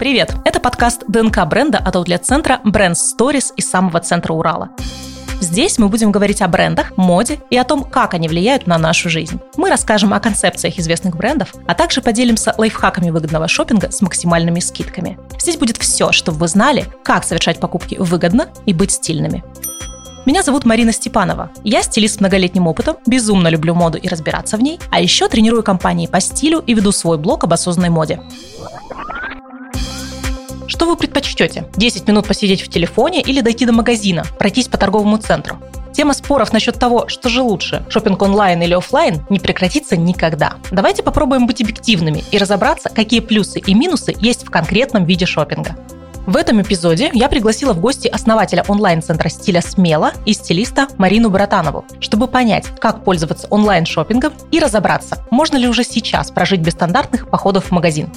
Привет! Это подкаст ДНК бренда от аутлет-центра Brand Stories из самого центра Урала. Здесь мы будем говорить о брендах, моде и о том, как они влияют на нашу жизнь. Мы расскажем о концепциях известных брендов, а также поделимся лайфхаками выгодного шопинга с максимальными скидками. Здесь будет все, чтобы вы знали, как совершать покупки выгодно и быть стильными. Меня зовут Марина Степанова. Я стилист с многолетним опытом, безумно люблю моду и разбираться в ней, а еще тренирую компании по стилю и веду свой блог об осознанной моде. Что вы предпочтете? 10 минут посидеть в телефоне или дойти до магазина, пройтись по торговому центру? Тема споров насчет того, что же лучше, шопинг онлайн или офлайн, не прекратится никогда. Давайте попробуем быть объективными и разобраться, какие плюсы и минусы есть в конкретном виде шопинга. В этом эпизоде я пригласила в гости основателя онлайн-центра стиля «Смело» и стилиста Марину Братанову, чтобы понять, как пользоваться онлайн-шопингом и разобраться, можно ли уже сейчас прожить без стандартных походов в магазин.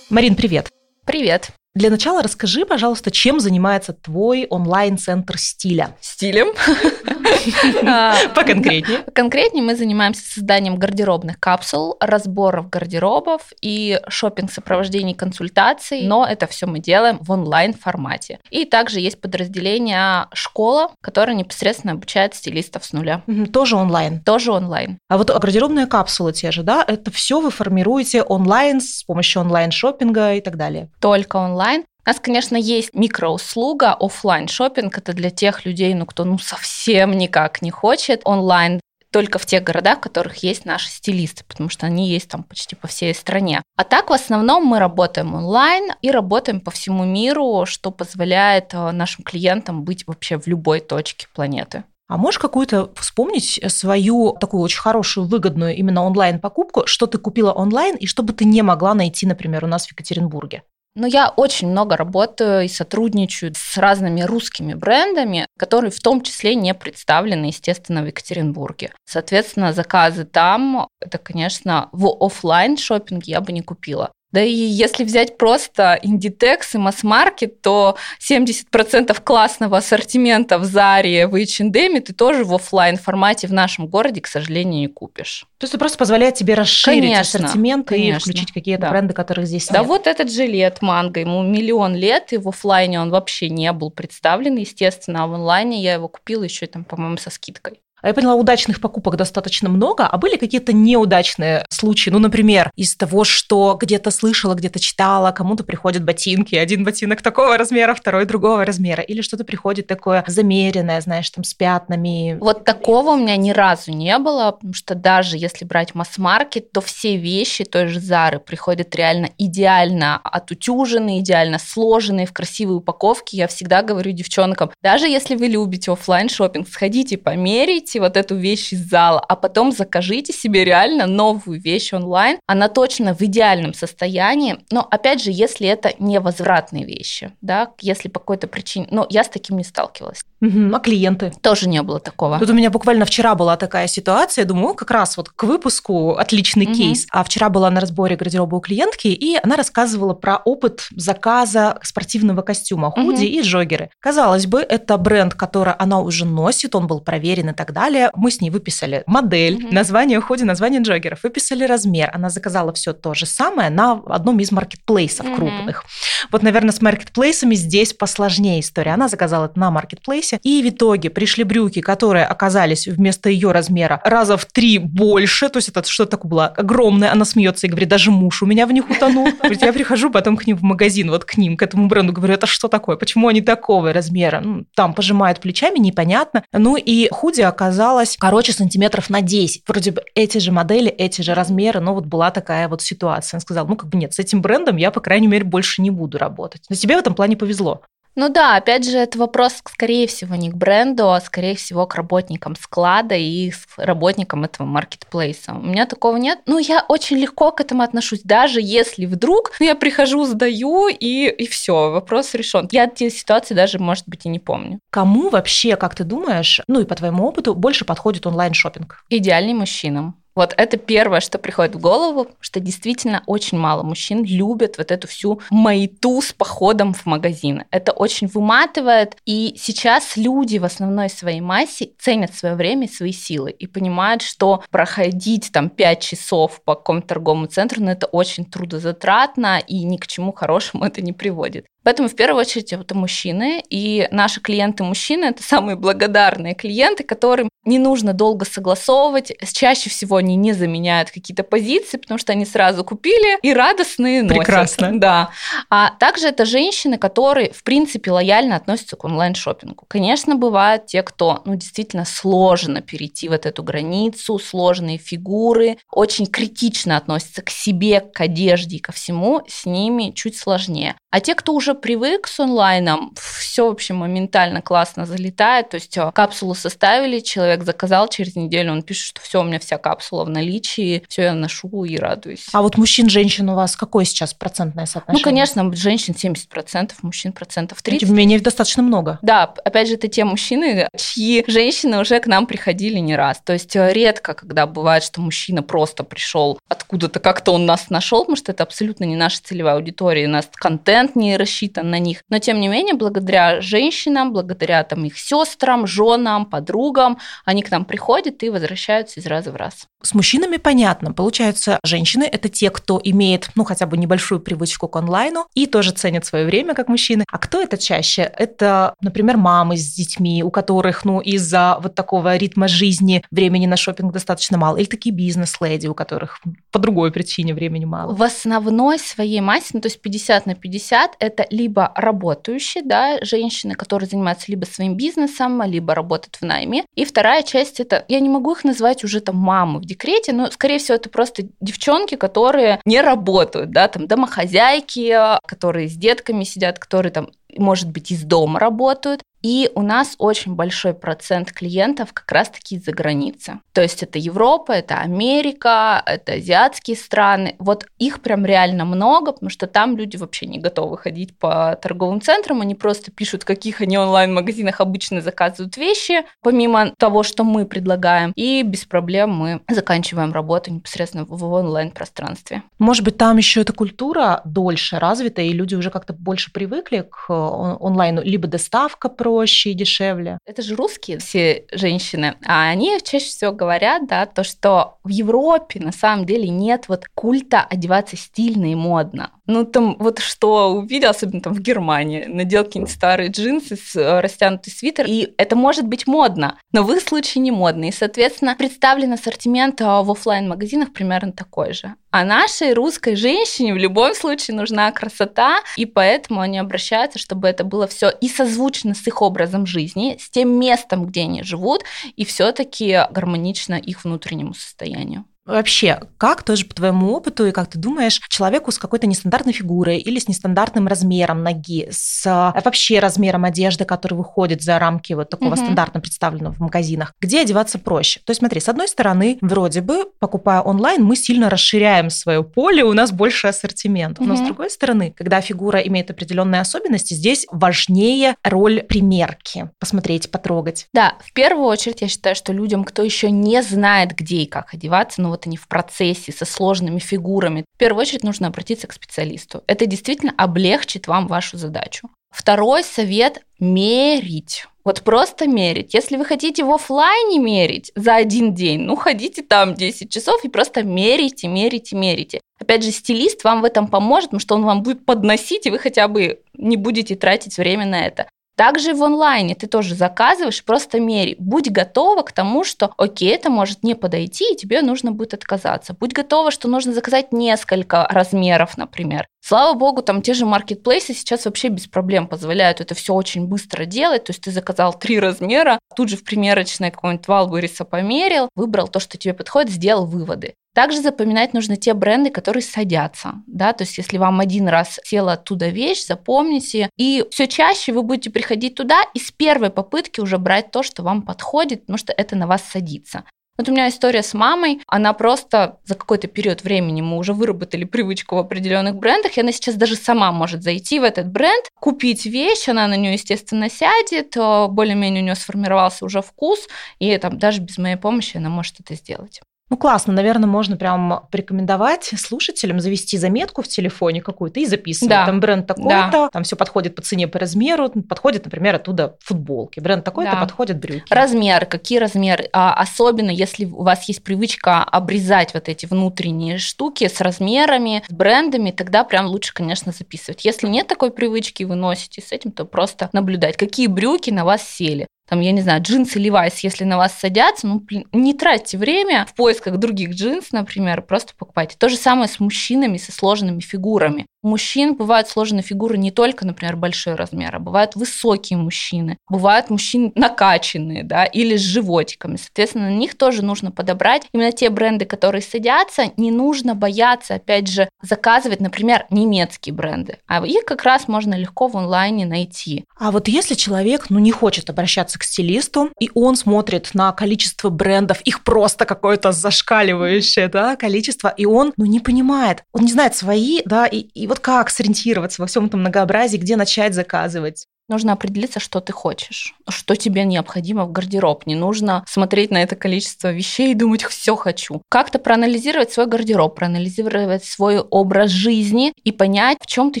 Марин, привет! Привет! Для начала расскажи, пожалуйста, чем занимается твой онлайн-центр стиля? Стилем. Поконкретнее. Конкретнее мы занимаемся созданием гардеробных капсул, разборов гардеробов и шопинг сопровождений консультаций, но это все мы делаем в онлайн формате. И также есть подразделение школа, которая непосредственно обучает стилистов с нуля. Тоже онлайн. Тоже онлайн. А вот гардеробные капсулы те же, да, это все вы формируете онлайн с помощью онлайн-шопинга и так далее? Только онлайн онлайн. У нас, конечно, есть микроуслуга офлайн шопинг. Это для тех людей, ну, кто ну совсем никак не хочет онлайн только в тех городах, в которых есть наши стилисты, потому что они есть там почти по всей стране. А так в основном мы работаем онлайн и работаем по всему миру, что позволяет э, нашим клиентам быть вообще в любой точке планеты. А можешь какую-то вспомнить свою такую очень хорошую, выгодную именно онлайн-покупку, что ты купила онлайн и что бы ты не могла найти, например, у нас в Екатеринбурге? Но я очень много работаю и сотрудничаю с разными русскими брендами, которые в том числе не представлены, естественно, в Екатеринбурге. Соответственно, заказы там, это, конечно, в офлайн шопинге я бы не купила. Да и если взять просто Inditex и масс-маркет, то 70% классного ассортимента в Заре, в H&M ты тоже в офлайн формате в нашем городе, к сожалению, не купишь. То есть это просто позволяет тебе расширить конечно, ассортимент конечно. и включить какие-то да. бренды, которых здесь да, нет. Да, вот этот жилет манго, ему миллион лет, и в офлайне он вообще не был представлен, естественно, а в онлайне я его купила еще, там, по-моему, со скидкой. А я поняла, удачных покупок достаточно много, а были какие-то неудачные случаи? Ну, например, из того, что где-то слышала, где-то читала, кому-то приходят ботинки, один ботинок такого размера, второй другого размера, или что-то приходит такое замеренное, знаешь, там с пятнами. Вот такого у меня ни разу не было, потому что даже если брать масс-маркет, то все вещи той же Зары приходят реально идеально отутюженные, идеально сложенные в красивой упаковке. Я всегда говорю девчонкам, даже если вы любите офлайн шопинг, сходите, померите, купите вот эту вещь из зала, а потом закажите себе реально новую вещь онлайн. Она точно в идеальном состоянии, но опять же, если это не возвратные вещи, да, если по какой-то причине, но я с таким не сталкивалась. Угу, а клиенты? Тоже не было такого. Тут у меня буквально вчера была такая ситуация, я думаю, как раз вот к выпуску отличный угу. кейс. А вчера была на разборе гардероба у клиентки, и она рассказывала про опыт заказа спортивного костюма, худи угу. и джогеры. Казалось бы, это бренд, который она уже носит, он был проверен и так далее далее. Мы с ней выписали модель, mm-hmm. название худи, название джоггеров, выписали размер. Она заказала все то же самое на одном из маркетплейсов mm-hmm. крупных. Вот, наверное, с маркетплейсами здесь посложнее история. Она заказала это на маркетплейсе, и в итоге пришли брюки, которые оказались вместо ее размера раза в три больше. То есть это что-то такое было огромное. Она смеется и говорит, даже муж у меня в них утонул. Говорит, я прихожу потом к ним в магазин, вот к ним, к этому бренду, говорю, это что такое? Почему они такого размера? Ну, там пожимают плечами, непонятно. Ну и худи оказалось оказалась короче сантиметров на 10. Вроде бы эти же модели, эти же размеры, но вот была такая вот ситуация. Он сказал, ну как бы нет, с этим брендом я, по крайней мере, больше не буду работать. Но тебе в этом плане повезло. Ну да, опять же, это вопрос, скорее всего, не к бренду, а скорее всего к работникам склада и работникам этого маркетплейса. У меня такого нет. Ну, я очень легко к этому отношусь, даже если вдруг ну, я прихожу, сдаю, и, и все, вопрос решен. Я эти ситуации даже, может быть, и не помню. Кому вообще, как ты думаешь, ну и по твоему опыту, больше подходит онлайн шопинг Идеальный мужчинам Вот это первое, что приходит в голову, что действительно очень мало мужчин любят вот эту всю маяту с походом в магазин. Это очень выматывает, и сейчас люди в основной своей массе ценят свое время и свои силы и понимают, что проходить там 5 часов по какому-то торговому центру, ну, это очень трудозатратно, и ни к чему хорошему это не приводит. Поэтому в первую очередь это мужчины, и наши клиенты-мужчины – это самые благодарные клиенты, которым не нужно долго согласовывать. Чаще всего они не заменяют какие-то позиции, потому что они сразу купили и радостные носят. Прекрасно. Да. А также это женщины, которые, в принципе, лояльно относятся к онлайн-шопингу. Конечно, бывают те, кто, ну, действительно сложно перейти вот эту границу, сложные фигуры, очень критично относятся к себе, к одежде и ко всему, с ними чуть сложнее. А те, кто уже привык с онлайном, все вообще моментально классно залетает. То есть э, капсулу составили, человек заказал, через неделю он пишет, что все, у меня вся капсула в наличии, все я ношу и радуюсь. А вот мужчин, женщин у вас какое сейчас процентное соотношение? Ну, конечно, женщин 70%, мужчин процентов 30%. Тем не менее, достаточно много. Да, опять же, это те мужчины, чьи женщины уже к нам приходили не раз. То есть э, редко, когда бывает, что мужчина просто пришел откуда-то, как-то он нас нашел, потому что это абсолютно не наша целевая аудитория, у нас контент контент не рассчитан на них. Но тем не менее, благодаря женщинам, благодаря там их сестрам, женам, подругам, они к нам приходят и возвращаются из раза в раз. С мужчинами понятно. Получается, женщины – это те, кто имеет, ну, хотя бы небольшую привычку к онлайну и тоже ценят свое время, как мужчины. А кто это чаще? Это, например, мамы с детьми, у которых, ну, из-за вот такого ритма жизни времени на шопинг достаточно мало. Или такие бизнес-леди, у которых по другой причине времени мало. В основной своей массе, ну, то есть 50 на 50, это либо работающие, да, женщины, которые занимаются либо своим бизнесом, либо работают в найме. И вторая часть – это, я не могу их назвать уже там мамы в декрете, но, скорее всего, это просто девчонки, которые не работают, да, там домохозяйки, которые с детками сидят, которые там может быть, из дома работают. И у нас очень большой процент клиентов как раз-таки из-за границы. То есть это Европа, это Америка, это азиатские страны. Вот их прям реально много, потому что там люди вообще не готовы ходить по торговым центрам, они просто пишут, в каких они онлайн-магазинах обычно заказывают вещи, помимо того, что мы предлагаем, и без проблем мы заканчиваем работу непосредственно в онлайн-пространстве. Может быть, там еще эта культура дольше развита, и люди уже как-то больше привыкли к онлайну, либо доставка проще и дешевле. Это же русские все женщины, а они чаще всего говорят, да, то, что в Европе на самом деле нет вот культа одеваться стильно и модно. Ну, там вот что увидел, особенно там в Германии, надел какие-нибудь старые джинсы, с э, растянутый свитер, и это может быть модно, но в их случае не модно. И, соответственно, представлен ассортимент а, в офлайн магазинах примерно такой же. А нашей русской женщине в любом случае нужна красота, и поэтому они обращаются, чтобы это было все и созвучно с их образом жизни, с тем местом, где они живут, и все-таки гармонично их внутреннему состоянию. Вообще, как тоже по твоему опыту и как ты думаешь, человеку с какой-то нестандартной фигурой или с нестандартным размером ноги, с э, вообще размером одежды, который выходит за рамки вот такого угу. стандартно представленного в магазинах, где одеваться проще? То есть смотри, с одной стороны, вроде бы, покупая онлайн, мы сильно расширяем свое поле, у нас больше ассортимента. Угу. Но с другой стороны, когда фигура имеет определенные особенности, здесь важнее роль примерки, посмотреть, потрогать. Да, в первую очередь я считаю, что людям, кто еще не знает, где и как одеваться, ну вот они в процессе со сложными фигурами, в первую очередь нужно обратиться к специалисту. Это действительно облегчит вам вашу задачу. Второй совет – мерить. Вот просто мерить. Если вы хотите в офлайне мерить за один день, ну, ходите там 10 часов и просто мерите, мерите, мерите. Опять же, стилист вам в этом поможет, потому что он вам будет подносить, и вы хотя бы не будете тратить время на это. Также в онлайне ты тоже заказываешь, просто мери. Будь готова к тому, что окей, это может не подойти, и тебе нужно будет отказаться. Будь готова, что нужно заказать несколько размеров, например. Слава богу, там те же маркетплейсы сейчас вообще без проблем позволяют это все очень быстро делать. То есть ты заказал три размера, тут же в примерочной какой-нибудь Валбуриса померил, выбрал то, что тебе подходит, сделал выводы. Также запоминать нужно те бренды, которые садятся. Да? То есть если вам один раз села оттуда вещь, запомните. И все чаще вы будете приходить туда и с первой попытки уже брать то, что вам подходит, потому что это на вас садится. Вот у меня история с мамой, она просто за какой-то период времени мы уже выработали привычку в определенных брендах, и она сейчас даже сама может зайти в этот бренд, купить вещь, она на нее, естественно, сядет, более-менее у нее сформировался уже вкус, и там даже без моей помощи она может это сделать. Ну, классно. Наверное, можно прям порекомендовать слушателям завести заметку в телефоне какую-то и записывать. Да. Там бренд такой-то, да. там все подходит по цене, по размеру. Подходит, например, оттуда футболки. Бренд такой-то, да. подходит брюки. Размер, какие размеры? А, особенно, если у вас есть привычка обрезать вот эти внутренние штуки с размерами, с брендами, тогда прям лучше, конечно, записывать. Если нет такой привычки, вы носите с этим, то просто наблюдать, какие брюки на вас сели там, я не знаю, джинсы Levi's, если на вас садятся, ну, не тратьте время в поисках других джинс, например, просто покупайте. То же самое с мужчинами со сложными фигурами. У мужчин бывают сложные фигуры не только, например, большой размер, а бывают высокие мужчины, бывают мужчины накачанные, да, или с животиками. Соответственно, на них тоже нужно подобрать именно те бренды, которые садятся. Не нужно бояться, опять же, заказывать, например, немецкие бренды, а их как раз можно легко в онлайне найти. А вот если человек, ну, не хочет обращаться к стилисту, и он смотрит на количество брендов, их просто какое-то зашкаливающее, да, количество, и он, ну, не понимает, он не знает свои, да, и, и вот как сориентироваться во всем этом многообразии, где начать заказывать? Нужно определиться, что ты хочешь, что тебе необходимо в гардероб. Не нужно смотреть на это количество вещей и думать, все хочу. Как-то проанализировать свой гардероб, проанализировать свой образ жизни и понять, в чем ты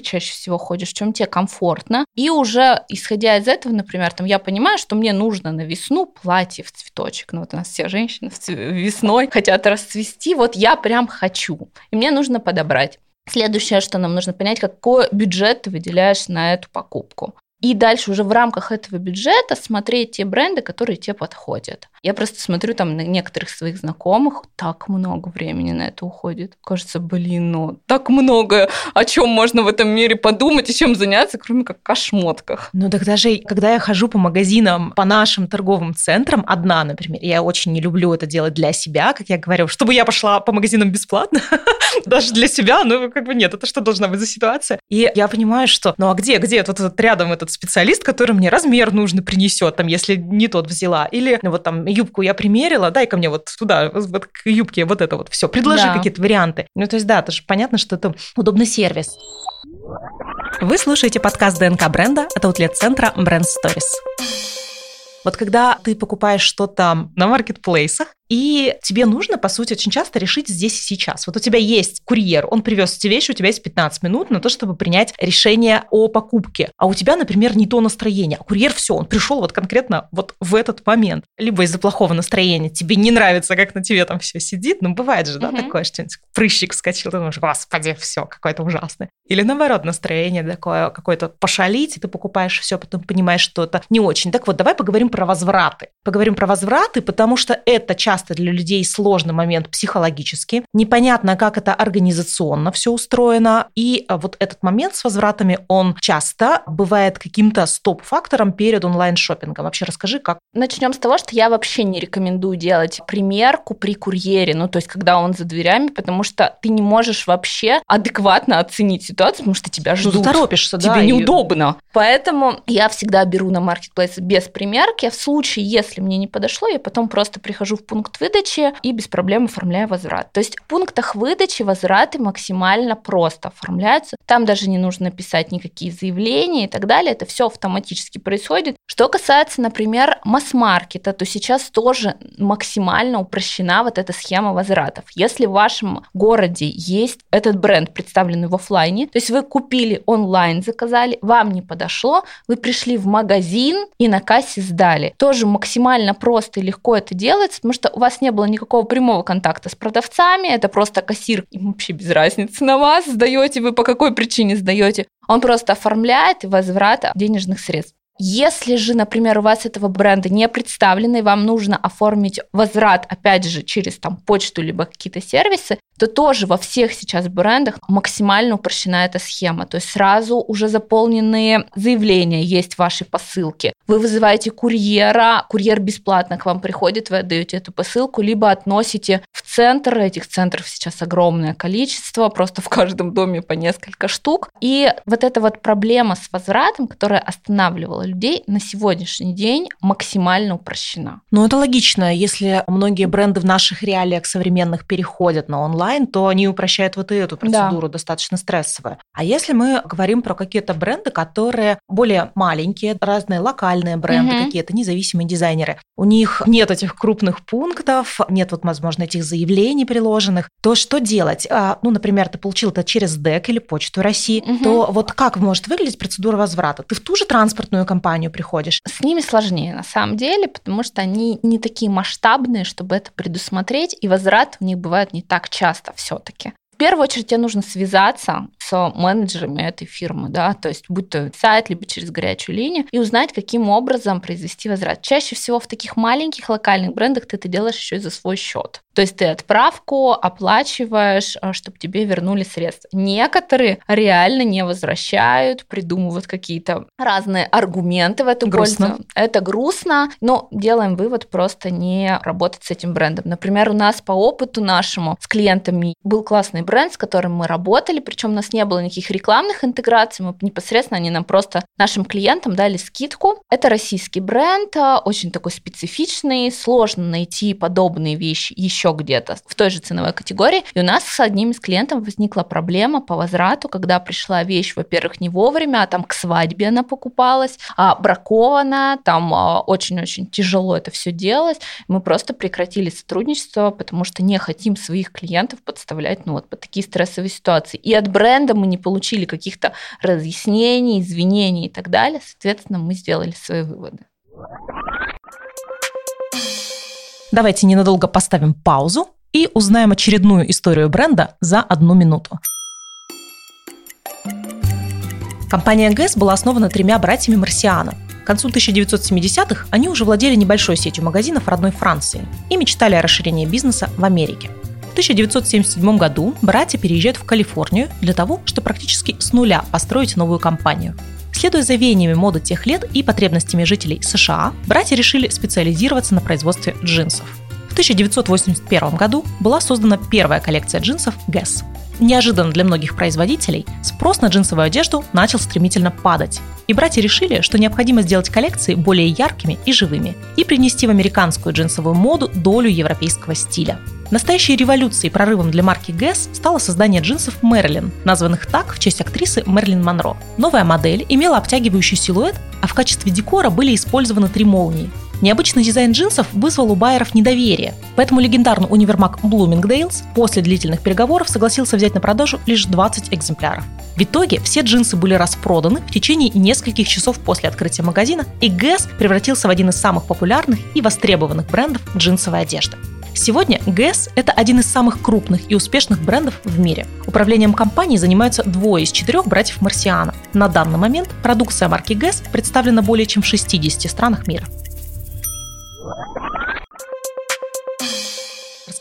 чаще всего ходишь, в чем тебе комфортно. И уже исходя из этого, например, там я понимаю, что мне нужно на весну платье в цветочек. Ну вот у нас все женщины весной хотят расцвести. Вот я прям хочу. И мне нужно подобрать. Следующее, что нам нужно понять, какой бюджет ты выделяешь на эту покупку. И дальше уже в рамках этого бюджета смотреть те бренды, которые тебе подходят. Я просто смотрю там на некоторых своих знакомых, так много времени на это уходит. Кажется, блин, ну так много, о чем можно в этом мире подумать и чем заняться, кроме как о шмотках. Ну так даже, когда я хожу по магазинам, по нашим торговым центрам, одна, например, я очень не люблю это делать для себя, как я говорю, чтобы я пошла по магазинам бесплатно, даже для себя, ну как бы нет, это что должна быть за ситуация? И я понимаю, что, ну а где, где тут рядом этот специалист, который мне размер нужно принесет, там, если не тот взяла, или ну, вот там юбку я примерила, дай-ка мне вот туда, вот к юбке вот это вот все, предложи да. какие-то варианты. Ну, то есть, да, это же понятно, что это удобный сервис. Вы слушаете подкаст ДНК бренда от аутлет-центра Brand Stories. Вот когда ты покупаешь что-то на маркетплейсах, и тебе нужно, по сути, очень часто решить здесь и сейчас. Вот у тебя есть курьер, он привез эти вещи, у тебя есть 15 минут на то, чтобы принять решение о покупке. А у тебя, например, не то настроение. А курьер все, он пришел вот конкретно вот в этот момент. Либо из-за плохого настроения тебе не нравится, как на тебе там все сидит. Ну, бывает же, да, угу. такое, что-нибудь прыщик вскочил, ты думаешь, господи, все, какое-то ужасное. Или наоборот, настроение такое, какое-то пошалить, и ты покупаешь все, потом понимаешь, что это не очень. Так вот, давай поговорим про возвраты. Поговорим про возвраты, потому что это часто часто для людей сложный момент психологически. Непонятно, как это организационно все устроено. И а, вот этот момент с возвратами, он часто бывает каким-то стоп-фактором перед онлайн-шоппингом. Вообще расскажи, как? Начнем с того, что я вообще не рекомендую делать примерку при курьере, ну то есть когда он за дверями, потому что ты не можешь вообще адекватно оценить ситуацию, потому что тебя ну, ждут. Ну, торопишься, Тебе да. Тебе неудобно. И... Поэтому я всегда беру на маркетплейс без примерки. В случае, если мне не подошло, я потом просто прихожу в пункт пункт выдачи и без проблем оформляю возврат. То есть в пунктах выдачи возвраты максимально просто оформляются. Там даже не нужно писать никакие заявления и так далее. Это все автоматически происходит. Что касается, например, масс-маркета, то сейчас тоже максимально упрощена вот эта схема возвратов. Если в вашем городе есть этот бренд, представленный в офлайне, то есть вы купили онлайн, заказали, вам не подошло, вы пришли в магазин и на кассе сдали. Тоже максимально просто и легко это делается, потому что у вас не было никакого прямого контакта с продавцами, это просто кассир, им вообще без разницы на вас, сдаете вы по какой причине сдаете. Он просто оформляет возврат денежных средств. Если же, например, у вас этого бренда не представлено, и вам нужно оформить возврат, опять же, через там почту либо какие-то сервисы, то тоже во всех сейчас брендах максимально упрощена эта схема. То есть сразу уже заполненные заявления есть в вашей посылке. Вы вызываете курьера, курьер бесплатно к вам приходит, вы отдаете эту посылку, либо относите в центр. Этих центров сейчас огромное количество, просто в каждом доме по несколько штук. И вот эта вот проблема с возвратом, которая останавливала людей, на сегодняшний день максимально упрощена. Ну, это логично. Если многие бренды в наших реалиях современных переходят на онлайн, онлайн, то они упрощают вот и эту процедуру да. достаточно стрессовую. А если мы говорим про какие-то бренды, которые более маленькие, разные локальные бренды, угу. какие-то независимые дизайнеры, у них нет этих крупных пунктов, нет вот, возможно, этих заявлений приложенных, то что делать? А, ну, например, ты получил это через ДЭК или Почту России, угу. то вот как может выглядеть процедура возврата? Ты в ту же транспортную компанию приходишь? С ними сложнее, на самом деле, потому что они не такие масштабные, чтобы это предусмотреть, и возврат у них бывает не так часто все-таки. В первую очередь тебе нужно связаться с менеджерами этой фирмы, да, то есть будь то сайт, либо через горячую линию, и узнать, каким образом произвести возврат. Чаще всего в таких маленьких локальных брендах ты это делаешь еще и за свой счет. То есть ты отправку оплачиваешь, а, чтобы тебе вернули средства. Некоторые реально не возвращают, придумывают какие-то разные аргументы в эту грустно. пользу. Это грустно, но делаем вывод просто не работать с этим брендом. Например, у нас по опыту нашему с клиентами был классный бренд, с которым мы работали, причем нас не было никаких рекламных интеграций, мы непосредственно они нам просто нашим клиентам дали скидку. Это российский бренд, а, очень такой специфичный, сложно найти подобные вещи еще где-то в той же ценовой категории. И у нас с одним из клиентов возникла проблема по возврату, когда пришла вещь, во-первых, не вовремя, а там к свадьбе она покупалась, а бракована, там а, очень-очень тяжело это все делать. Мы просто прекратили сотрудничество, потому что не хотим своих клиентов подставлять ну, вот, под такие стрессовые ситуации. И от бренда мы не получили каких-то разъяснений, извинений и так далее. Соответственно, мы сделали свои выводы. Давайте ненадолго поставим паузу и узнаем очередную историю бренда за одну минуту. Компания ГЭС была основана тремя братьями Марсиана. К концу 1970-х они уже владели небольшой сетью магазинов родной Франции и мечтали о расширении бизнеса в Америке. В 1977 году братья переезжают в Калифорнию для того, чтобы практически с нуля построить новую компанию. Следуя за веяниями моды тех лет и потребностями жителей США, братья решили специализироваться на производстве джинсов. В 1981 году была создана первая коллекция джинсов Guess. Неожиданно для многих производителей спрос на джинсовую одежду начал стремительно падать. И братья решили, что необходимо сделать коллекции более яркими и живыми и принести в американскую джинсовую моду долю европейского стиля. Настоящей революцией и прорывом для марки Guess стало создание джинсов Мэрилин, названных так в честь актрисы Мэрилин Монро. Новая модель имела обтягивающий силуэт, а в качестве декора были использованы три молнии. Необычный дизайн джинсов вызвал у байеров недоверие, поэтому легендарный универмаг Bloomingdale's после длительных переговоров согласился взять на продажу лишь 20 экземпляров. В итоге все джинсы были распроданы в течение нескольких часов после открытия магазина, и Guess превратился в один из самых популярных и востребованных брендов джинсовой одежды. Сегодня Guess – это один из самых крупных и успешных брендов в мире. Управлением компанией занимаются двое из четырех братьев Марсиана. На данный момент продукция марки Guess представлена более чем в 60 странах мира.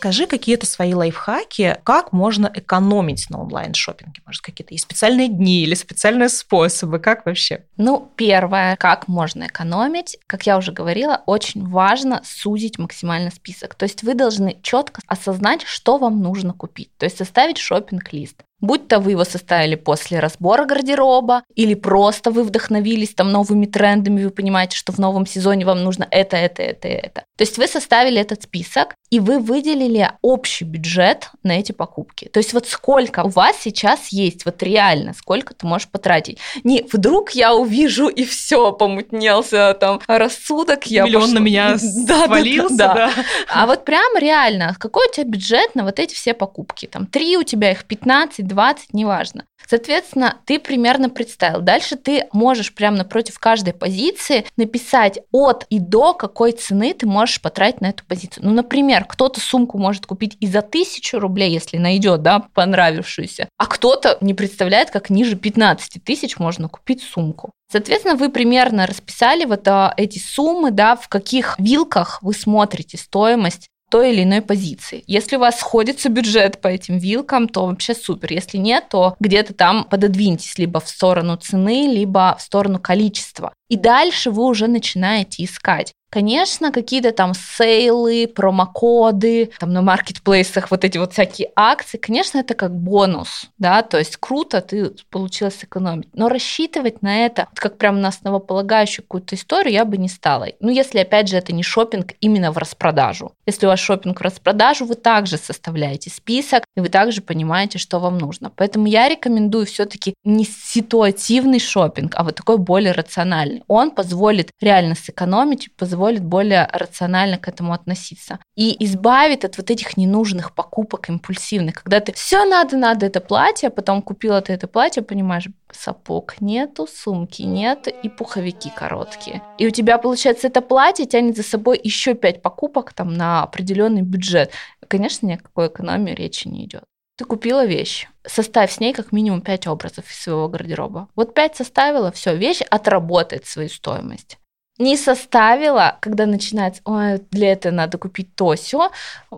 Расскажи какие-то свои лайфхаки, как можно экономить на онлайн-шопинге? Может, какие-то есть специальные дни или специальные способы? Как вообще? Ну, первое, как можно экономить? Как я уже говорила, очень важно сузить максимально список. То есть вы должны четко осознать, что вам нужно купить. То есть составить шопинг-лист. Будь то вы его составили после разбора гардероба, или просто вы вдохновились там новыми трендами, вы понимаете, что в новом сезоне вам нужно это, это, это, это. То есть вы составили этот список, и вы выделили общий бюджет на эти покупки. То есть вот сколько у вас сейчас есть, вот реально, сколько ты можешь потратить. Не вдруг я увижу и все, помутнелся там рассудок, я Миллион пошла... на меня да, свалился, да, да. да. А вот прям реально, какой у тебя бюджет на вот эти все покупки? Там три у тебя, их 15, 20, неважно. Соответственно, ты примерно представил. Дальше ты можешь прямо напротив каждой позиции написать от и до, какой цены ты можешь потратить на эту позицию. Ну, например, кто-то сумку может купить и за тысячу рублей, если найдет, да, понравившуюся, а кто-то не представляет, как ниже 15 тысяч можно купить сумку. Соответственно, вы примерно расписали вот а, эти суммы, да, в каких вилках вы смотрите стоимость той или иной позиции. Если у вас сходится бюджет по этим вилкам, то вообще супер. Если нет, то где-то там пододвиньтесь либо в сторону цены, либо в сторону количества. И дальше вы уже начинаете искать Конечно, какие-то там сейлы, промокоды, там на маркетплейсах вот эти вот всякие акции, конечно, это как бонус, да, то есть круто, ты получилось сэкономить. Но рассчитывать на это, как прям на основополагающую какую-то историю, я бы не стала. Ну, если, опять же, это не шопинг именно в распродажу. Если у вас шопинг в распродажу, вы также составляете список, и вы также понимаете, что вам нужно. Поэтому я рекомендую все-таки не ситуативный шопинг, а вот такой более рациональный. Он позволит реально сэкономить, позволит более рационально к этому относиться. И избавит от вот этих ненужных покупок импульсивных, когда ты все надо, надо это платье, а потом купила ты это платье, понимаешь, сапог нету, сумки нет и пуховики короткие. И у тебя, получается, это платье тянет за собой еще пять покупок там на определенный бюджет. Конечно, ни о какой экономии речи не идет. Ты купила вещь, составь с ней как минимум 5 образов из своего гардероба. Вот 5 составила, все, вещь отработает свою стоимость. Не составила, когда начинается, ой, для этого надо купить то, все,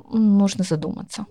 нужно задуматься.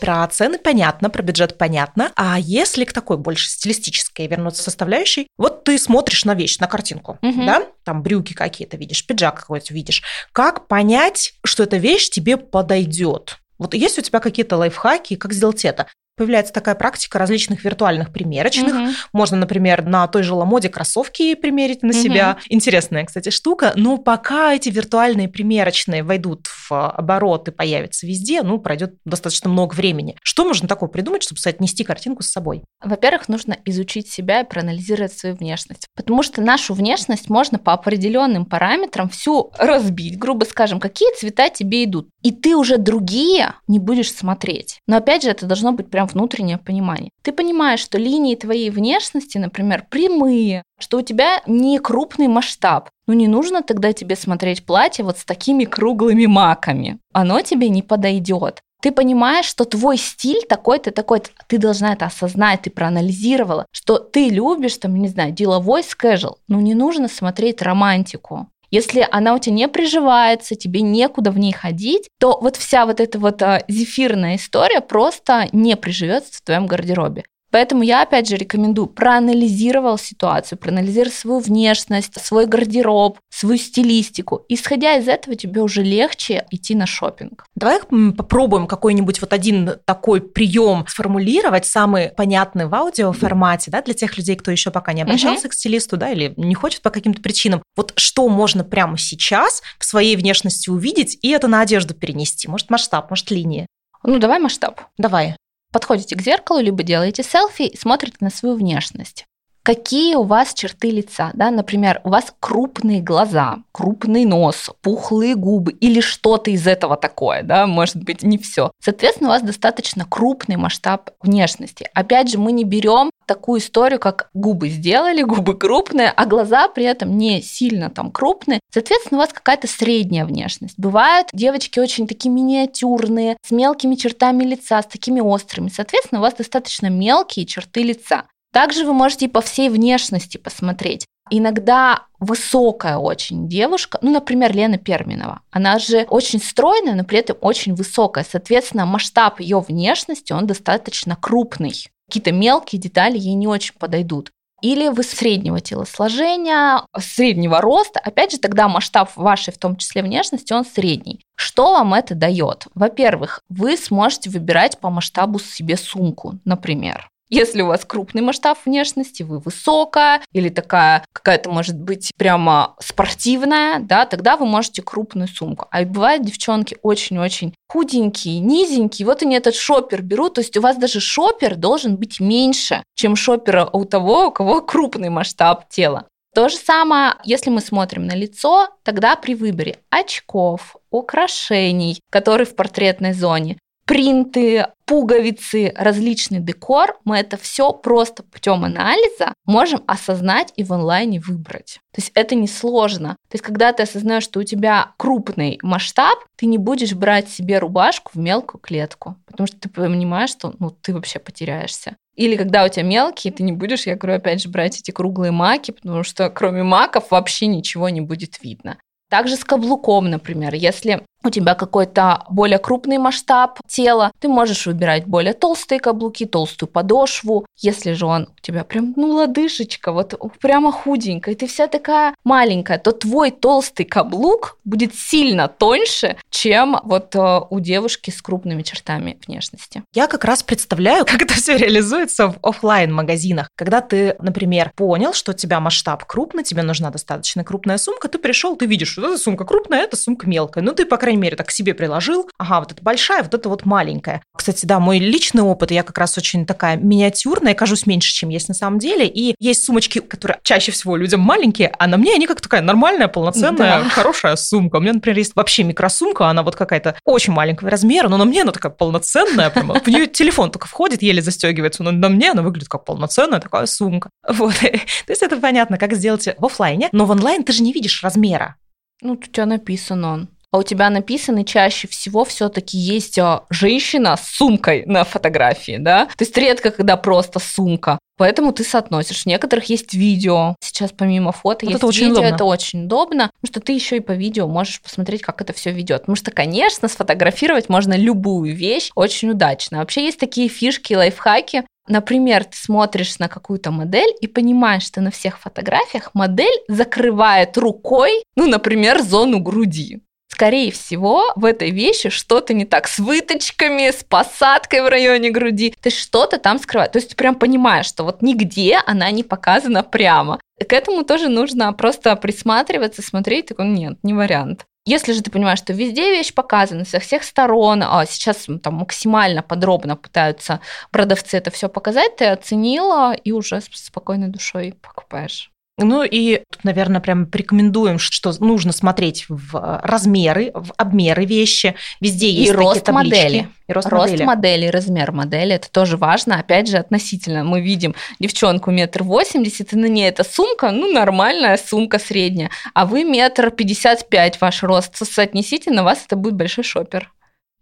Про цены понятно, про бюджет понятно. А если к такой больше стилистической вернуться составляющей, вот ты смотришь на вещь, на картинку, угу. да, там брюки какие-то видишь, пиджак какой-то видишь. Как понять, что эта вещь тебе подойдет? Вот есть у тебя какие-то лайфхаки, как сделать это? Появляется такая практика различных виртуальных примерочных. Угу. Можно, например, на той же Ламоде кроссовки примерить на себя. Угу. Интересная, кстати, штука. Но пока эти виртуальные примерочные войдут в оборот и появятся везде, ну, пройдет достаточно много времени. Что можно такое придумать, чтобы соотнести картинку с собой? Во-первых, нужно изучить себя и проанализировать свою внешность. Потому что нашу внешность можно по определенным параметрам всю разбить, грубо скажем, какие цвета тебе идут. И ты уже другие не будешь смотреть. Но опять же, это должно быть прям прям внутреннее понимание. Ты понимаешь, что линии твоей внешности, например, прямые, что у тебя не крупный масштаб. Ну не нужно тогда тебе смотреть платье вот с такими круглыми маками. Оно тебе не подойдет. Ты понимаешь, что твой стиль такой-то, такой-то. Ты должна это осознать, ты проанализировала, что ты любишь, там, не знаю, деловой скэжл. Ну не нужно смотреть романтику. Если она у тебя не приживается, тебе некуда в ней ходить, то вот вся вот эта вот а, зефирная история просто не приживется в твоем гардеробе. Поэтому я, опять же, рекомендую проанализировал ситуацию, проанализировал свою внешность, свой гардероб, свою стилистику. Исходя из этого, тебе уже легче идти на шопинг. Давай попробуем какой-нибудь вот один такой прием сформулировать, самый понятный в аудио формате, да, для тех людей, кто еще пока не обращался uh-huh. к стилисту, да, или не хочет по каким-то причинам. Вот что можно прямо сейчас в своей внешности увидеть и это на одежду перенести? Может, масштаб, может, линии? Ну, давай масштаб. Давай подходите к зеркалу, либо делаете селфи и смотрите на свою внешность. Какие у вас черты лица? Да? Например, у вас крупные глаза, крупный нос, пухлые губы или что-то из этого такое, да, может быть, не все. Соответственно, у вас достаточно крупный масштаб внешности. Опять же, мы не берем такую историю, как губы сделали, губы крупные, а глаза при этом не сильно там крупные. Соответственно, у вас какая-то средняя внешность. Бывают девочки очень такие миниатюрные, с мелкими чертами лица, с такими острыми. Соответственно, у вас достаточно мелкие черты лица. Также вы можете по всей внешности посмотреть. Иногда высокая очень девушка, ну, например, Лена Перминова, она же очень стройная, но при этом очень высокая. Соответственно, масштаб ее внешности, он достаточно крупный. Какие-то мелкие детали ей не очень подойдут. Или вы среднего телосложения, среднего роста, опять же, тогда масштаб вашей, в том числе внешности, он средний. Что вам это дает? Во-первых, вы сможете выбирать по масштабу себе сумку, например. Если у вас крупный масштаб внешности, вы высокая или такая какая-то может быть прямо спортивная, да, тогда вы можете крупную сумку. А бывают девчонки очень-очень худенькие, низенькие, вот они этот шопер берут, то есть у вас даже шопер должен быть меньше, чем шопер у того, у кого крупный масштаб тела. То же самое, если мы смотрим на лицо, тогда при выборе очков, украшений, которые в портретной зоне, принты, пуговицы, различный декор, мы это все просто путем анализа можем осознать и в онлайне выбрать. То есть это несложно. То есть когда ты осознаешь, что у тебя крупный масштаб, ты не будешь брать себе рубашку в мелкую клетку, потому что ты понимаешь, что ну, ты вообще потеряешься. Или когда у тебя мелкие, ты не будешь, я говорю, опять же, брать эти круглые маки, потому что кроме маков вообще ничего не будет видно. Также с каблуком, например, если у тебя какой-то более крупный масштаб тела, ты можешь выбирать более толстые каблуки, толстую подошву. Если же он у тебя прям, ну, лодыжечка, вот прямо худенькая, ты вся такая маленькая, то твой толстый каблук будет сильно тоньше, чем вот э, у девушки с крупными чертами внешности. Я как раз представляю, как это все реализуется в офлайн магазинах Когда ты, например, понял, что у тебя масштаб крупный, тебе нужна достаточно крупная сумка, ты пришел, ты видишь, что эта сумка крупная, эта сумка мелкая. Ну, ты, по крайней мере, так к себе приложил. Ага, вот это большая, вот это вот маленькая. Кстати, да, мой личный опыт, я как раз очень такая миниатюрная, кажусь меньше, чем есть на самом деле. И есть сумочки, которые чаще всего людям маленькие, а на мне они как такая нормальная, полноценная, да. хорошая сумка. У меня, например, есть вообще микросумка, она вот какая-то очень маленького размера, но на мне она такая полноценная, прямо. В нее телефон только входит, еле застегивается, но на мне она выглядит как полноценная такая сумка. Вот. То есть это понятно, как сделать в офлайне, но в онлайн ты же не видишь размера. Ну, у тебя написан он а у тебя написаны чаще всего все-таки есть а, женщина с сумкой на фотографии, да? То есть редко, когда просто сумка. Поэтому ты соотносишь. В некоторых есть видео. Сейчас помимо фото вот есть это очень видео. Удобно. Это очень удобно, потому что ты еще и по видео можешь посмотреть, как это все ведет. Потому что, конечно, сфотографировать можно любую вещь очень удачно. Вообще есть такие фишки, лайфхаки. Например, ты смотришь на какую-то модель и понимаешь, что на всех фотографиях модель закрывает рукой, ну, например, зону груди скорее всего, в этой вещи что-то не так с выточками, с посадкой в районе груди. Есть что-то там скрывает. То есть ты прям понимаешь, что вот нигде она не показана прямо. К этому тоже нужно просто присматриваться, смотреть, такой, нет, не вариант. Если же ты понимаешь, что везде вещь показана со всех сторон, а сейчас там максимально подробно пытаются продавцы это все показать, ты оценила и уже с спокойной душой покупаешь. Ну и тут, наверное, прям рекомендуем, что нужно смотреть в э, размеры, в обмеры вещи. Везде есть и такие рост таблички. модели. И рост, рост модели. модели, размер модели, это тоже важно. Опять же, относительно. Мы видим девчонку метр восемьдесят, и на ней эта сумка, ну, нормальная сумка средняя. А вы метр пятьдесят пять ваш рост. Соотнесите, на вас это будет большой шопер.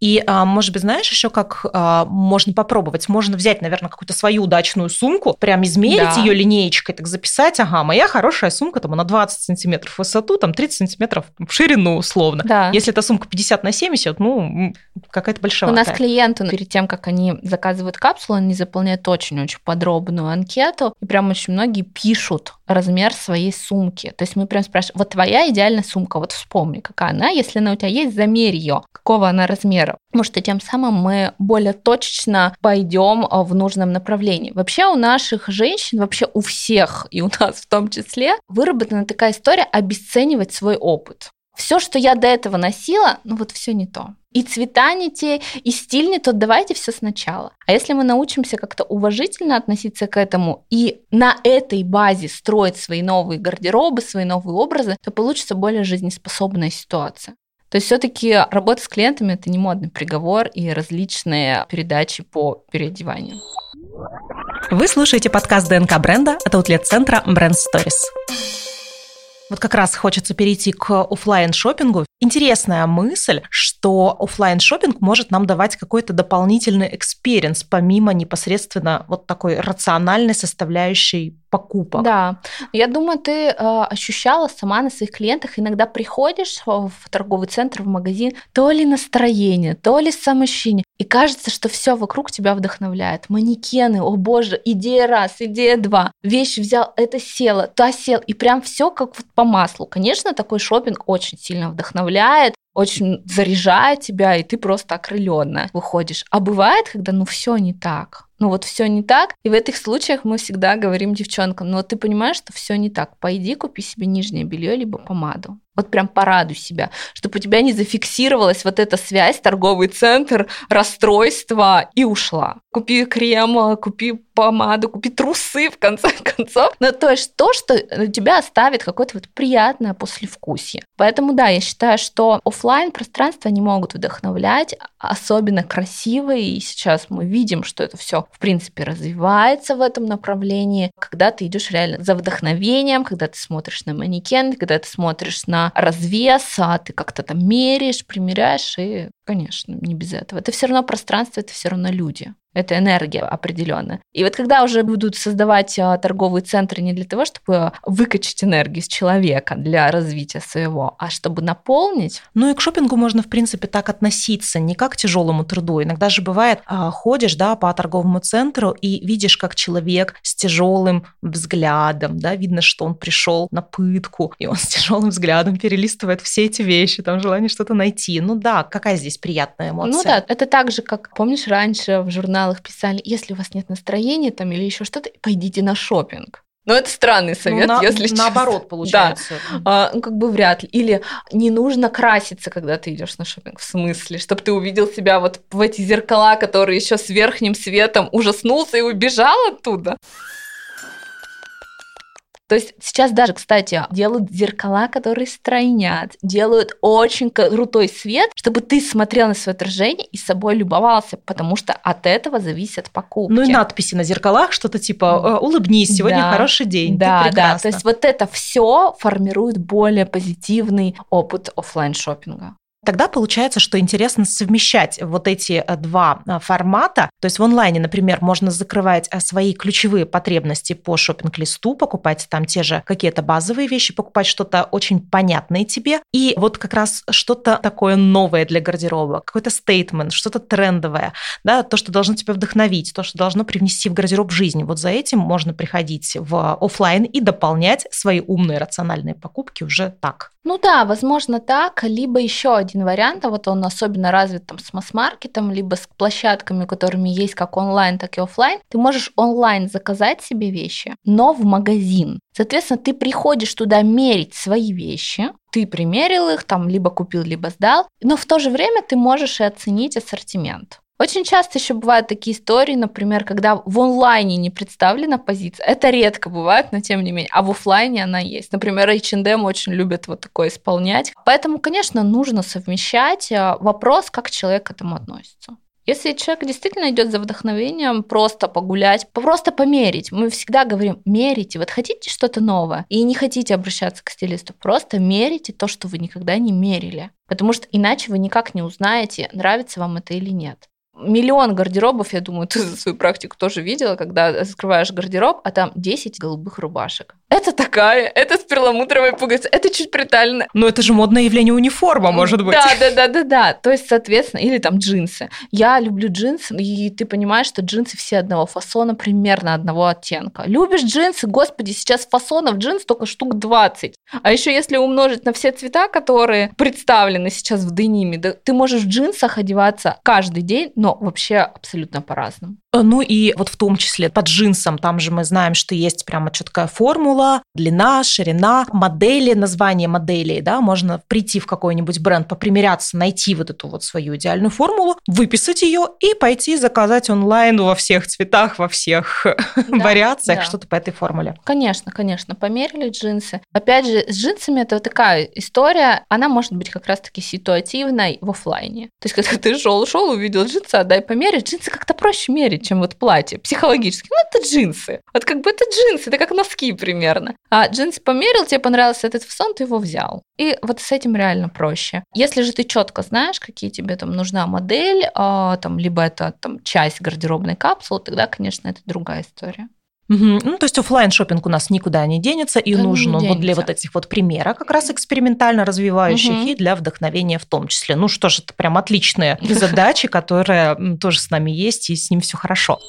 И, а, может быть, знаешь еще, как а, можно попробовать? Можно взять, наверное, какую-то свою удачную сумку, прям измерить да. ее линеечкой, так записать, ага, моя хорошая сумка, там, она 20 сантиметров в высоту, там, 30 сантиметров в ширину, условно. Да. Если эта сумка 50 на 70, ну, какая-то большая. У нас клиенты, перед тем, как они заказывают капсулу, они заполняют очень-очень подробную анкету, и прям очень многие пишут размер своей сумки. То есть мы прям спрашиваем, вот твоя идеальная сумка, вот вспомни, какая она, если она у тебя есть, замерь ее, какого она размера потому что тем самым мы более точечно пойдем а, в нужном направлении. Вообще у наших женщин, вообще у всех, и у нас в том числе, выработана такая история обесценивать свой опыт. Все, что я до этого носила, ну вот все не то. И цвета не те, и стиль не тот, давайте все сначала. А если мы научимся как-то уважительно относиться к этому и на этой базе строить свои новые гардеробы, свои новые образы, то получится более жизнеспособная ситуация. То есть все-таки работа с клиентами это не модный приговор и различные передачи по переодеванию. Вы слушаете подкаст ДНК бренда от аутлет-центра Brand Stories. Вот как раз хочется перейти к офлайн шопингу. Интересная мысль, что офлайн шопинг может нам давать какой-то дополнительный experience, помимо непосредственно вот такой рациональной составляющей покупок. Да, я думаю, ты э, ощущала сама на своих клиентах, иногда приходишь в торговый центр, в магазин, то ли настроение, то ли самоощущение, и кажется, что все вокруг тебя вдохновляет. Манекены, о боже, идея раз, идея два, вещь взял, это села, та сел, и прям все как вот по маслу. Конечно, такой шопинг очень сильно вдохновляет, очень заряжает тебя, и ты просто окрыленная выходишь. А бывает, когда ну все не так ну вот все не так. И в этих случаях мы всегда говорим девчонкам, ну вот ты понимаешь, что все не так, пойди купи себе нижнее белье либо помаду. Вот прям порадуй себя, чтобы у тебя не зафиксировалась вот эта связь, торговый центр, расстройство и ушла. Купи крем, купи помаду, купи трусы, в конце концов. Ну, то есть то, что у тебя оставит какое-то вот приятное послевкусие. Поэтому, да, я считаю, что офлайн пространства не могут вдохновлять, особенно красивые, и сейчас мы видим, что это все в принципе развивается в этом направлении, когда ты идешь реально за вдохновением, когда ты смотришь на манекен, когда ты смотришь на развес, а ты как-то там меряешь, примеряешь, и, конечно, не без этого. Это все равно пространство, это все равно люди. Это энергия определенная. И вот когда уже будут создавать а, торговые центры не для того, чтобы выкачать энергию с человека для развития своего, а чтобы наполнить. Ну и к шопингу можно, в принципе, так относиться, не как к тяжелому труду. Иногда же бывает, а, ходишь да, по торговому центру и видишь, как человек с тяжелым взглядом, да, видно, что он пришел на пытку, и он с тяжелым взглядом перелистывает все эти вещи, там желание что-то найти. Ну да, какая здесь приятная эмоция. Ну да, это так же, как, помнишь, раньше в журналах писали, если у вас нет настроения там или еще что-то, пойдите на шопинг. Но это странный совет, ну, на, если честно. Наоборот, получается. Да. А, ну, как бы вряд ли. Или не нужно краситься, когда ты идешь на шопинг. В смысле? Чтобы ты увидел себя вот в эти зеркала, которые еще с верхним светом ужаснулся и убежал оттуда. То есть сейчас даже, кстати, делают зеркала, которые стройнят, делают очень крутой свет, чтобы ты смотрел на свое отражение и собой любовался, потому что от этого зависят покупки. Ну и надписи на зеркалах, что-то типа «Э, «Улыбнись, сегодня да, хороший день, да, Да, то есть вот это все формирует более позитивный опыт офлайн шопинга. Тогда получается, что интересно совмещать вот эти э, два э, формата. То есть в онлайне, например, можно закрывать э, свои ключевые потребности по шопинг-листу, покупать там те же какие-то базовые вещи, покупать что-то очень понятное тебе. И вот как раз что-то такое новое для гардероба, какой-то стейтмент, что-то трендовое, да, то, что должно тебя вдохновить, то, что должно привнести в гардероб жизнь. Вот за этим можно приходить в офлайн и дополнять свои умные рациональные покупки уже так. Ну да, возможно так, либо еще один вариант, а вот он особенно развит там с масс-маркетом, либо с площадками, которыми есть как онлайн, так и офлайн. Ты можешь онлайн заказать себе вещи, но в магазин. Соответственно, ты приходишь туда мерить свои вещи, ты примерил их, там либо купил, либо сдал, но в то же время ты можешь и оценить ассортимент. Очень часто еще бывают такие истории, например, когда в онлайне не представлена позиция. Это редко бывает, но тем не менее. А в офлайне она есть. Например, H&M очень любят вот такое исполнять. Поэтому, конечно, нужно совмещать. Э, вопрос, как человек к этому относится. Если человек действительно идет за вдохновением, просто погулять, просто померить. Мы всегда говорим, мерите. Вот хотите что-то новое и не хотите обращаться к стилисту, просто мерите то, что вы никогда не мерили. Потому что иначе вы никак не узнаете, нравится вам это или нет миллион гардеробов, я думаю, ты за свою практику тоже видела, когда открываешь гардероб, а там 10 голубых рубашек. Это такая, это с перламутровой пуговицей, это чуть притально. Но это же модное явление униформа, может быть. Да, да, да, да, да. То есть, соответственно, или там джинсы. Я люблю джинсы, и ты понимаешь, что джинсы все одного фасона, примерно одного оттенка. Любишь джинсы? Господи, сейчас фасонов джинс только штук 20. А еще если умножить на все цвета, которые представлены сейчас в дениме, да, ты можешь в джинсах одеваться каждый день, но вообще абсолютно по-разному. Ну и вот в том числе под джинсом, там же мы знаем, что есть прямо четкая формула, длина, ширина, модели, название моделей, да, можно прийти в какой-нибудь бренд, попримеряться, найти вот эту вот свою идеальную формулу, выписать ее и пойти заказать онлайн во всех цветах, во всех да, вариациях да. что-то по этой формуле. Конечно, конечно, померили джинсы. Опять же, с джинсами это вот такая история, она может быть как раз-таки ситуативной в офлайне. То есть, когда ты шел, шел, увидел джинсы, отдай померить, джинсы как-то проще мерить, чем вот платье, психологически. Ну, это джинсы. Вот как бы это джинсы, это как носки примерно. А джинсы померил, тебе понравился этот фасон, ты его взял. И вот с этим реально проще. Если же ты четко знаешь, какие тебе там нужна модель, а, там, либо это там часть гардеробной капсулы, тогда, конечно, это другая история. Угу. Ну, то есть офлайн шопинг у нас никуда не денется, и да нужен он вот для вот этих вот примеров, как раз экспериментально развивающих, угу. и для вдохновения в том числе. Ну что ж, это прям отличные задачи, которые тоже с нами есть, и с ним все хорошо.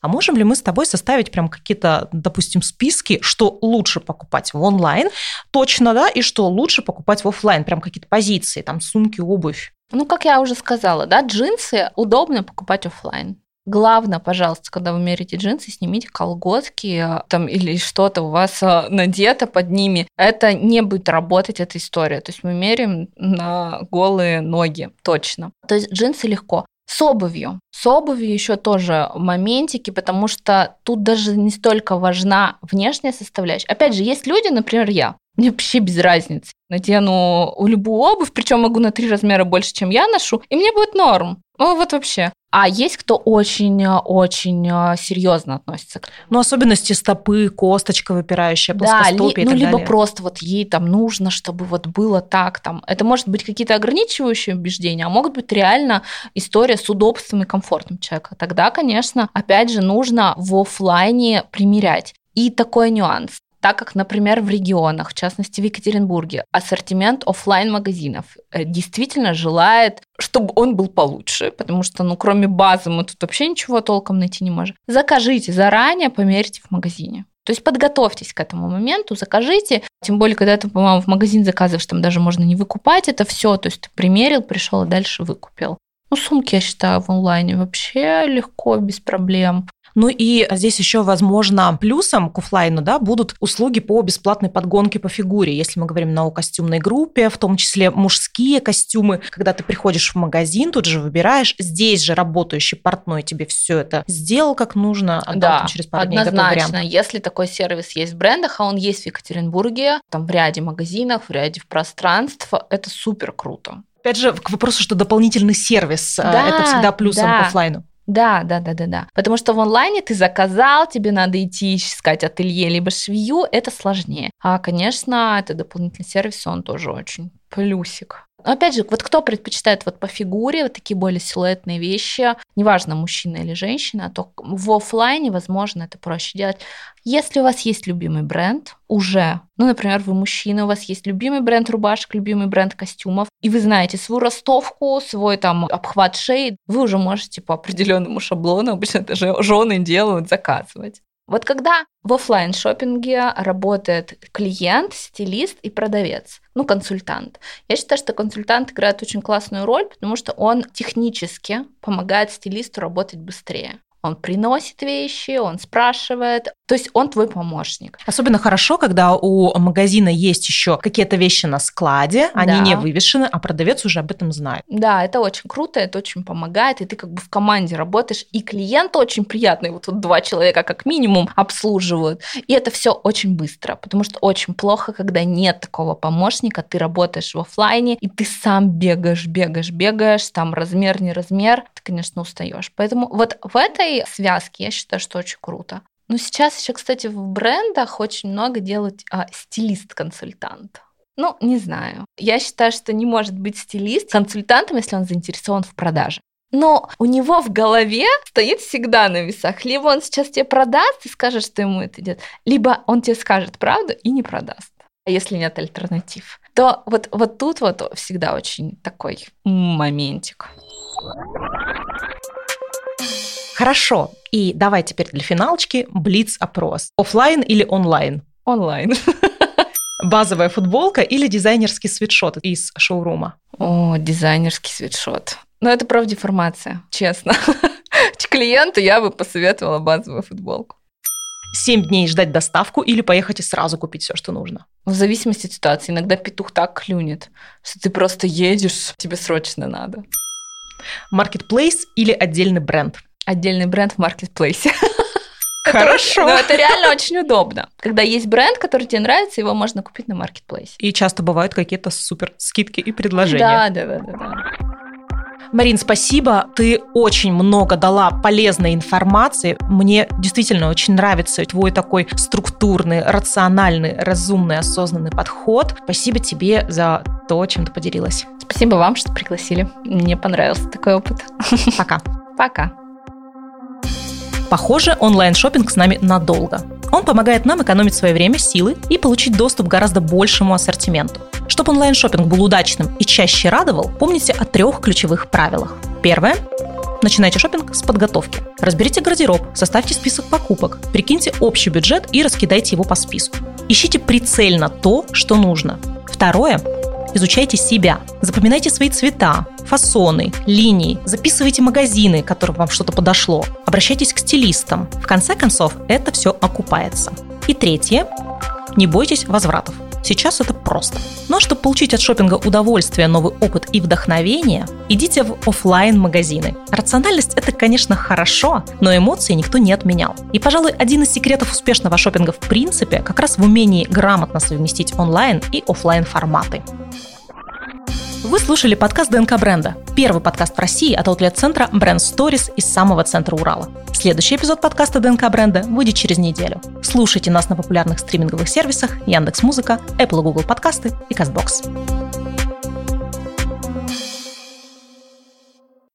А можем ли мы с тобой составить прям какие-то, допустим, списки, что лучше покупать в онлайн, точно, да, и что лучше покупать в офлайн, прям какие-то позиции, там сумки, обувь? Ну, как я уже сказала, да, джинсы удобно покупать офлайн. Главное, пожалуйста, когда вы мерите джинсы, снимите колготки там, или что-то у вас а, надето под ними. Это не будет работать, эта история. То есть мы меряем на голые ноги, точно. То есть джинсы легко. С обувью. С обувью еще тоже моментики, потому что тут даже не столько важна внешняя составляющая. Опять же, есть люди, например, я, мне вообще без разницы. Надену любую обувь, причем могу на три размера больше, чем я ношу, и мне будет норм. Ну вот вообще. А есть кто очень-очень э, серьезно относится к Ну, особенности стопы, косточка выпирающая, плоскостопие да, ли, ну, либо далее. просто вот ей там нужно, чтобы вот было так там. Это может быть какие-то ограничивающие убеждения, а могут быть реально история с удобством и комфортом человека. Тогда, конечно, опять же, нужно в офлайне примерять. И такой нюанс так как, например, в регионах, в частности в Екатеринбурге, ассортимент офлайн магазинов э, действительно желает, чтобы он был получше, потому что, ну, кроме базы мы тут вообще ничего толком найти не можем. Закажите заранее, померьте в магазине. То есть подготовьтесь к этому моменту, закажите. Тем более, когда ты, по-моему, в магазин заказываешь, там даже можно не выкупать это все. То есть ты примерил, пришел и дальше выкупил. Ну, сумки, я считаю, в онлайне вообще легко, без проблем. Ну и здесь еще, возможно, плюсом к офлайну да, будут услуги по бесплатной подгонке по фигуре. Если мы говорим на костюмной группе, в том числе мужские костюмы, когда ты приходишь в магазин, тут же выбираешь, здесь же работающий портной тебе все это сделал как нужно, отдал Да, через пару дней однозначно. готовый вариант. Если такой сервис есть в брендах, а он есть в Екатеринбурге, там в ряде магазинов, в ряде пространств, это супер круто. Опять же, к вопросу, что дополнительный сервис, э, Да, это всегда плюсом да. к офлайну. Да, да, да, да, да. Потому что в онлайне ты заказал, тебе надо идти искать ателье либо швею, это сложнее. А, конечно, это дополнительный сервис, он тоже очень плюсик. Опять же, вот кто предпочитает вот по фигуре вот такие более силуэтные вещи, неважно, мужчина или женщина, то в офлайне, возможно, это проще делать. Если у вас есть любимый бренд уже, ну, например, вы мужчина, у вас есть любимый бренд рубашек, любимый бренд костюмов, и вы знаете свою ростовку, свой там обхват шеи, вы уже можете по определенному шаблону, обычно это же жены делают, заказывать. Вот когда в офлайн шопинге работает клиент, стилист и продавец, ну, консультант. Я считаю, что консультант играет очень классную роль, потому что он технически помогает стилисту работать быстрее. Он приносит вещи, он спрашивает. То есть он твой помощник. Особенно хорошо, когда у магазина есть еще какие-то вещи на складе, они Да. не вывешены, а продавец уже об этом знает. Да, это очень круто, это очень помогает, и ты как бы в команде работаешь, и клиент очень приятный, вот тут два человека как минимум обслуживают, и это все очень быстро, потому что очень плохо, когда нет такого помощника, ты работаешь в офлайне, и ты сам бегаешь, бегаешь, бегаешь, там размер, не размер, ты, конечно, устаешь. Поэтому вот в этой связке я считаю, что очень круто. Но сейчас еще, кстати, в брендах очень много делают а, стилист-консультант. Ну, не знаю. Я считаю, что не может быть стилист консультантом, если он заинтересован в продаже. Но у него в голове стоит всегда на весах. Либо он сейчас тебе продаст и скажет, что ему это идет, либо он тебе скажет правду и не продаст. А если нет альтернатив, то вот, вот тут вот всегда очень такой моментик. Хорошо. И давай теперь для финалочки блиц-опрос. Оффлайн или онлайн? Онлайн. Базовая футболка или дизайнерский свитшот из шоурума? О, дизайнерский свитшот. Но это профдеформация, честно. Клиенту я бы посоветовала базовую футболку. Семь дней ждать доставку или поехать и сразу купить все, что нужно? В зависимости от ситуации. Иногда петух так клюнет, что ты просто едешь, тебе срочно надо. Маркетплейс или отдельный бренд? Отдельный бренд в маркетплейсе. Хорошо. Но это реально очень удобно. Когда есть бренд, который тебе нравится, его можно купить на маркетплейсе. И часто бывают какие-то супер скидки и предложения. Да, да, да, да, да. Марин, спасибо. Ты очень много дала полезной информации. Мне действительно очень нравится твой такой структурный, рациональный, разумный, осознанный подход. Спасибо тебе за то, чем ты поделилась. Спасибо вам, что пригласили. Мне понравился такой опыт. Пока. Пока. Похоже, онлайн-шопинг с нами надолго. Он помогает нам экономить свое время, силы и получить доступ к гораздо большему ассортименту. Чтобы онлайн-шопинг был удачным и чаще радовал, помните о трех ключевых правилах. Первое. Начинайте шопинг с подготовки. Разберите гардероб, составьте список покупок, прикиньте общий бюджет и раскидайте его по списку. Ищите прицельно то, что нужно. Второе. Изучайте себя. Запоминайте свои цвета, фасоны, линии. Записывайте магазины, которым вам что-то подошло. Обращайтесь к стилистам. В конце концов, это все окупается. И третье. Не бойтесь возвратов. Сейчас это просто. Но чтобы получить от шопинга удовольствие, новый опыт и вдохновение, идите в офлайн магазины Рациональность это, конечно, хорошо, но эмоции никто не отменял. И, пожалуй, один из секретов успешного шопинга в принципе как раз в умении грамотно совместить онлайн и офлайн форматы. Вы слушали подкаст ДНК бренда. Первый подкаст в России от аутлет-центра Brand Stories из самого центра Урала. Следующий эпизод подкаста ДНК бренда выйдет через неделю. Слушайте нас на популярных стриминговых сервисах Яндекс.Музыка, Apple Google подкасты и Castbox.